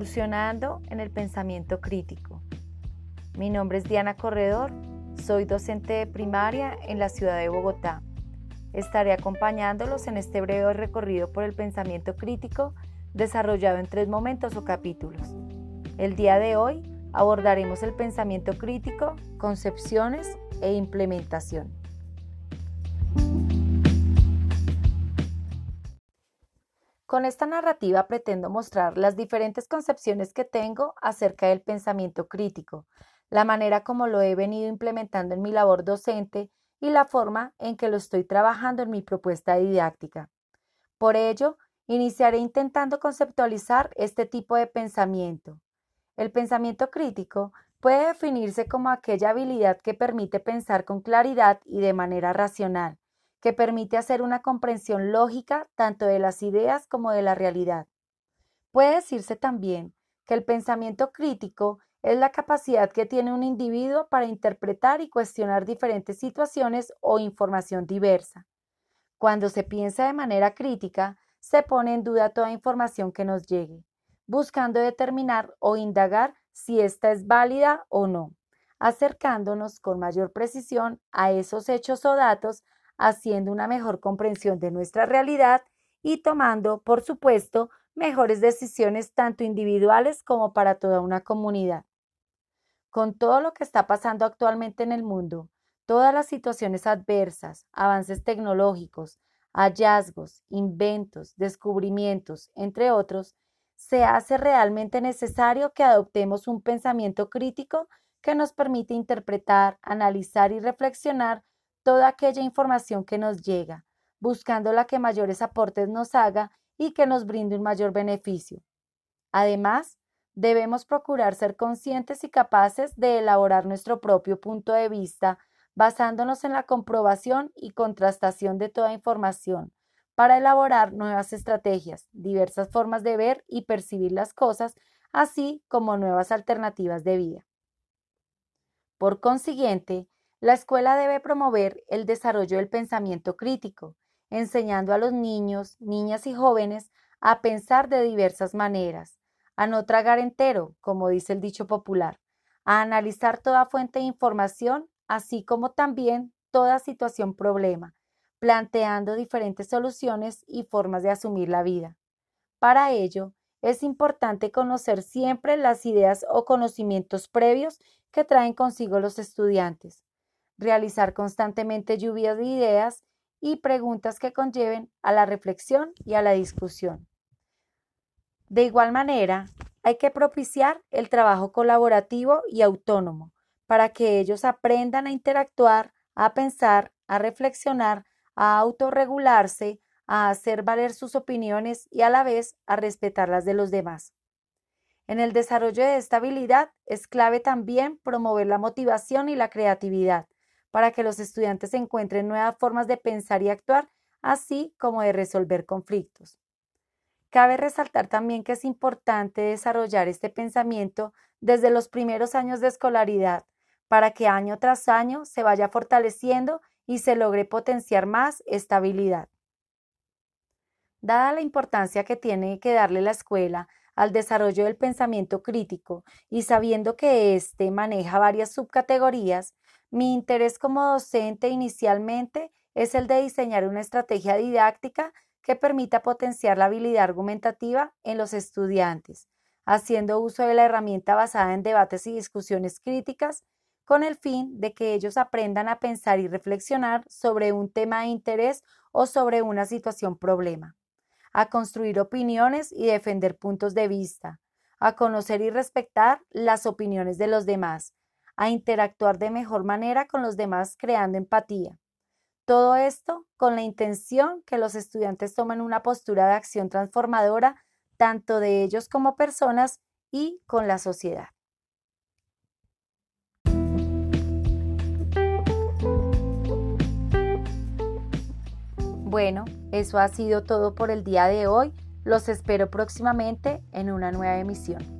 Incursionando en el pensamiento crítico. Mi nombre es Diana Corredor, soy docente de primaria en la ciudad de Bogotá. Estaré acompañándolos en este breve recorrido por el pensamiento crítico desarrollado en tres momentos o capítulos. El día de hoy abordaremos el pensamiento crítico, concepciones e implementación. Con esta narrativa pretendo mostrar las diferentes concepciones que tengo acerca del pensamiento crítico, la manera como lo he venido implementando en mi labor docente y la forma en que lo estoy trabajando en mi propuesta didáctica. Por ello, iniciaré intentando conceptualizar este tipo de pensamiento. El pensamiento crítico puede definirse como aquella habilidad que permite pensar con claridad y de manera racional, que permite hacer una comprensión lógica tanto de las ideas como de la realidad. Puede decirse también que el pensamiento crítico es la capacidad que tiene un individuo para interpretar y cuestionar diferentes situaciones o información diversa. Cuando se piensa de manera crítica, se pone en duda toda información que nos llegue, buscando determinar o indagar si ésta es válida o no, acercándonos con mayor precisión a esos hechos o datos haciendo una mejor comprensión de nuestra realidad y tomando, por supuesto, mejores decisiones tanto individuales como para toda una comunidad. Con todo lo que está pasando actualmente en el mundo, todas las situaciones adversas, avances tecnológicos, hallazgos, inventos, descubrimientos, entre otros, se hace realmente necesario que adoptemos un pensamiento crítico que nos permite interpretar, analizar y reflexionar toda aquella información que nos llega, buscando la que mayores aportes nos haga y que nos brinde un mayor beneficio. Además, debemos procurar ser conscientes y capaces de elaborar nuestro propio punto de vista basándonos en la comprobación y contrastación de toda información para elaborar nuevas estrategias, diversas formas de ver y percibir las cosas, así como nuevas alternativas de vida. Por consiguiente, la escuela debe promover el desarrollo del pensamiento crítico, enseñando a los niños, niñas y jóvenes a pensar de diversas maneras, a no tragar entero, como dice el dicho popular, a analizar toda fuente de información, así como también toda situación problema, planteando diferentes soluciones y formas de asumir la vida. Para ello, es importante conocer siempre las ideas o conocimientos previos que traen consigo los estudiantes, realizar constantemente lluvias de ideas y preguntas que conlleven a la reflexión y a la discusión. De igual manera, hay que propiciar el trabajo colaborativo y autónomo para que ellos aprendan a interactuar, a pensar, a reflexionar, a autorregularse, a hacer valer sus opiniones y a la vez a respetar las de los demás. En el desarrollo de esta habilidad es clave también promover la motivación y la creatividad, para que los estudiantes encuentren nuevas formas de pensar y actuar, así como de resolver conflictos. Cabe resaltar también que es importante desarrollar este pensamiento desde los primeros años de escolaridad, para que año tras año se vaya fortaleciendo y se logre potenciar más esta habilidad. Dada la importancia que tiene que darle la escuela al desarrollo del pensamiento crítico y sabiendo que éste maneja varias subcategorías, mi interés como docente inicialmente es el de diseñar una estrategia didáctica que permita potenciar la habilidad argumentativa en los estudiantes, haciendo uso de la herramienta basada en debates y discusiones críticas con el fin de que ellos aprendan a pensar y reflexionar sobre un tema de interés o sobre una situación problema, a construir opiniones y defender puntos de vista, a conocer y respetar las opiniones de los demás, a interactuar de mejor manera con los demás creando empatía. Todo esto con la intención que los estudiantes tomen una postura de acción transformadora tanto de ellos como personas y con la sociedad. Bueno, eso ha sido todo por el día de hoy. Los espero próximamente en una nueva emisión.